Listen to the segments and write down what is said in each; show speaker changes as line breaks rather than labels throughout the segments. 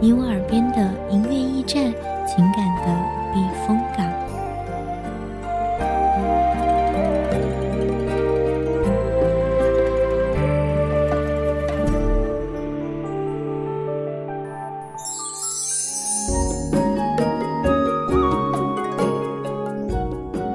你我耳边的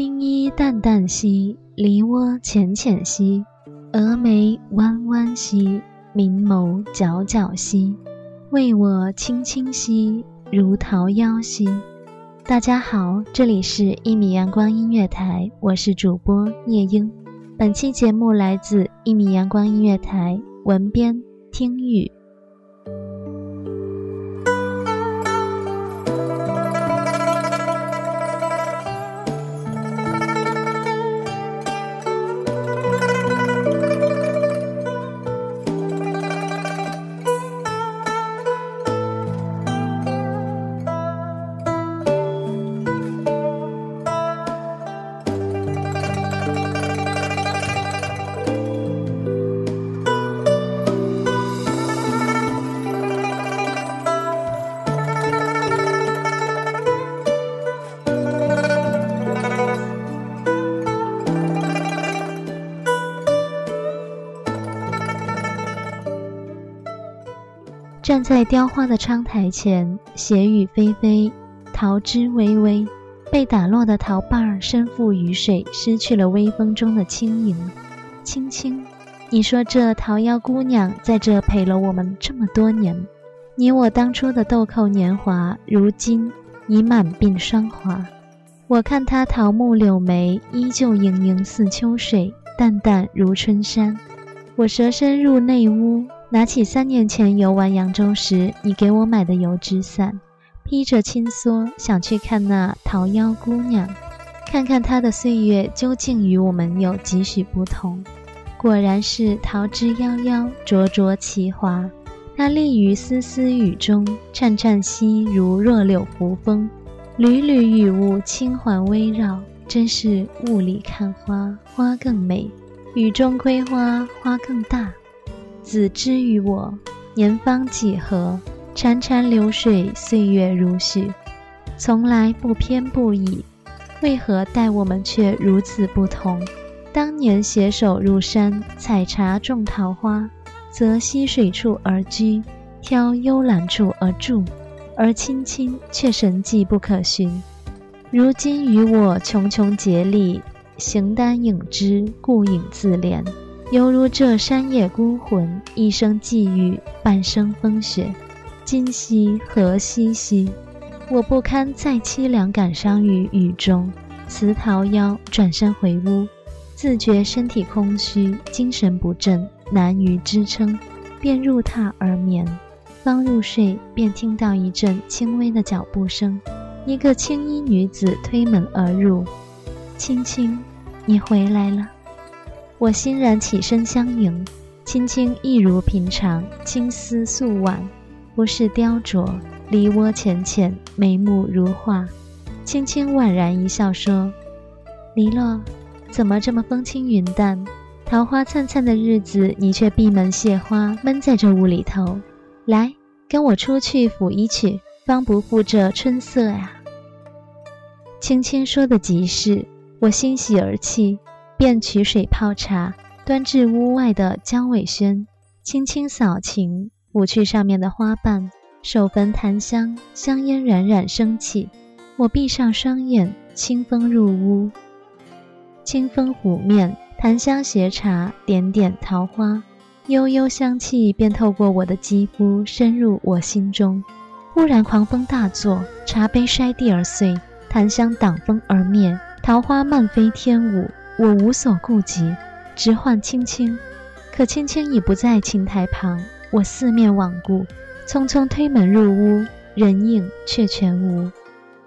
青衣淡淡兮，梨涡浅浅兮，蛾眉弯弯兮，明眸皎皎兮，为我倾倾兮，如桃夭兮。大家好，这里是《一米阳光音乐台》，我是主播夜莺。本期节目来自《一米阳光音乐台》，文编听雨。站在雕花的窗台前，斜雨霏霏，桃枝微微，被打落的桃瓣儿身负雨水，失去了微风中的轻盈。青青，你说这桃夭姑娘在这陪了我们这么多年，你我当初的豆蔻年华，如今已满鬓霜华。我看她桃木柳眉，依旧盈盈似秋水，淡淡如春山。我蛇身入内屋。拿起三年前游玩扬州时你给我买的油纸伞，披着青蓑想去看那桃夭姑娘，看看她的岁月究竟与我们有几许不同。果然是桃之夭夭，灼灼其华。那立于丝丝雨中，颤颤兮如弱柳扶风，缕缕雨雾轻环微绕，真是雾里看花，花更美；雨中窥花，花更大。子之于我，年方几何？潺潺流水，岁月如许，从来不偏不倚，为何待我们却如此不同？当年携手入山采茶种桃花，择溪水处而居，挑幽兰处而住，而青青却神迹不可寻。如今与我茕茕孑立，形单影只，顾影自怜。犹如这山野孤魂，一生际遇，半生风雪。今夕何夕兮？我不堪再凄凉，感伤于雨中，辞桃夭，转身回屋，自觉身体空虚，精神不振，难于支撑，便入榻而眠。方入睡，便听到一阵轻微的脚步声，一个青衣女子推门而入。青青，你回来了。我欣然起身相迎，青青一如平常，青丝素挽，不是雕琢，梨涡浅浅，眉目如画。青青宛然一笑说：“黎洛，怎么这么风轻云淡？桃花灿灿的日子，你却闭门谢花，闷在这屋里头。来，跟我出去抚一曲，方不负这春色呀。”青青说的极是。我欣喜而泣，便取水泡茶，端至屋外的江尾轩，轻轻扫琴，拂去上面的花瓣，手焚檀香，香烟冉冉升起。我闭上双眼，清风入屋，清风拂面，檀香斜茶，点点桃花，悠悠香气便透过我的肌肤，深入我心中。忽然狂风大作，茶杯摔地而碎，檀香挡风而灭。桃花漫飞天舞，我无所顾及，直唤青青。可青青已不在琴台旁，我四面罔顾，匆匆推门入屋，人影却全无。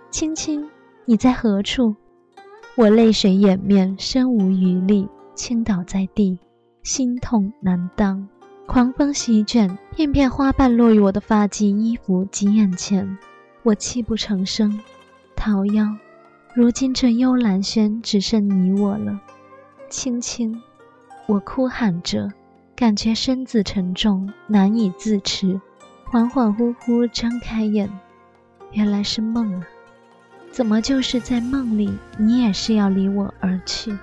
青青，你在何处？我泪水掩面，身无余力，倾倒在地，心痛难当。狂风席卷，片片花瓣落于我的发髻、衣服及眼前，我泣不成声。桃夭。如今这幽兰轩只剩你我了，青青，我哭喊着，感觉身子沉重，难以自持，恍恍惚惚张开眼，原来是梦啊！怎么就是在梦里，你也是要离我而去？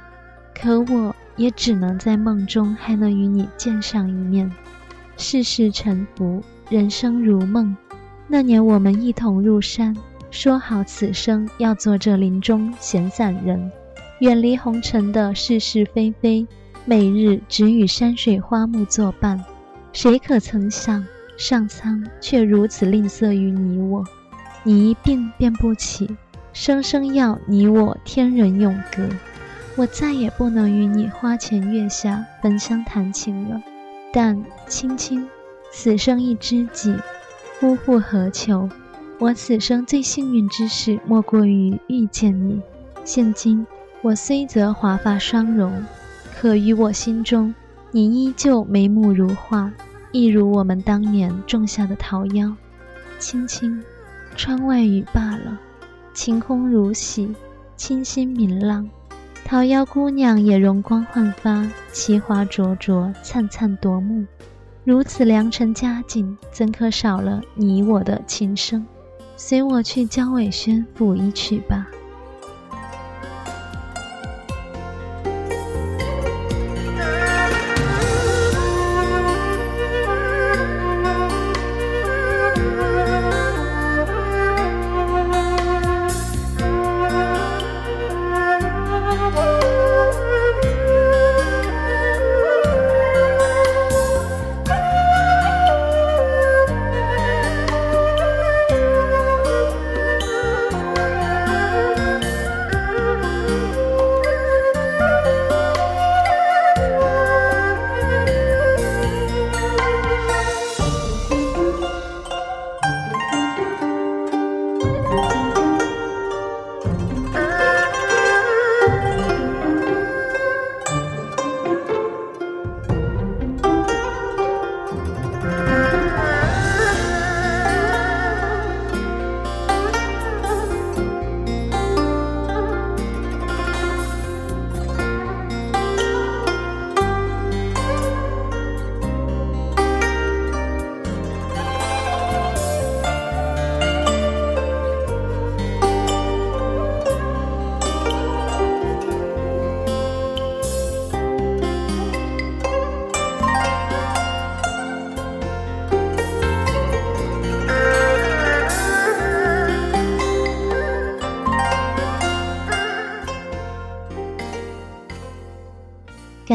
可我也只能在梦中还能与你见上一面。世事沉浮，人生如梦。那年我们一同入山。说好此生要做这林中闲散人，远离红尘的是是非非，每日只与山水花木作伴。谁可曾想，上苍却如此吝啬于你我？你一病便不起，生生要你我天人永隔。我再也不能与你花前月下焚香弹琴了。但青青，此生一知己，夫复何求？我此生最幸运之事，莫过于遇见你。现今我虽则华发双容，可于我心中，你依旧眉目如画，一如我们当年种下的桃夭。青青，窗外雨罢了，晴空如洗，清新明朗。桃夭姑娘也容光焕发，奇花灼灼，灿灿夺目。如此良辰佳景，怎可少了你我的琴声？随我去江尾轩赴一曲吧。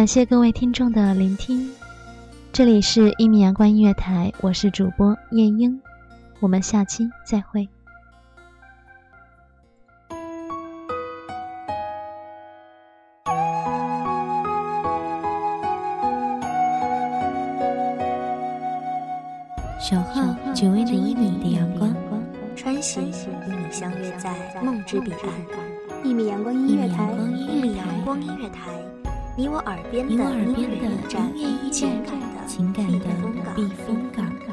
感谢各位听众的聆听，这里是一米阳光音乐台，我是主播夜莺，我们下期再会。
守候只为那一米的阳光，
穿行与你相约在梦之彼岸。一米阳光音乐台，一米阳光音乐台。你我耳边的音乐驿站，情感的避风港。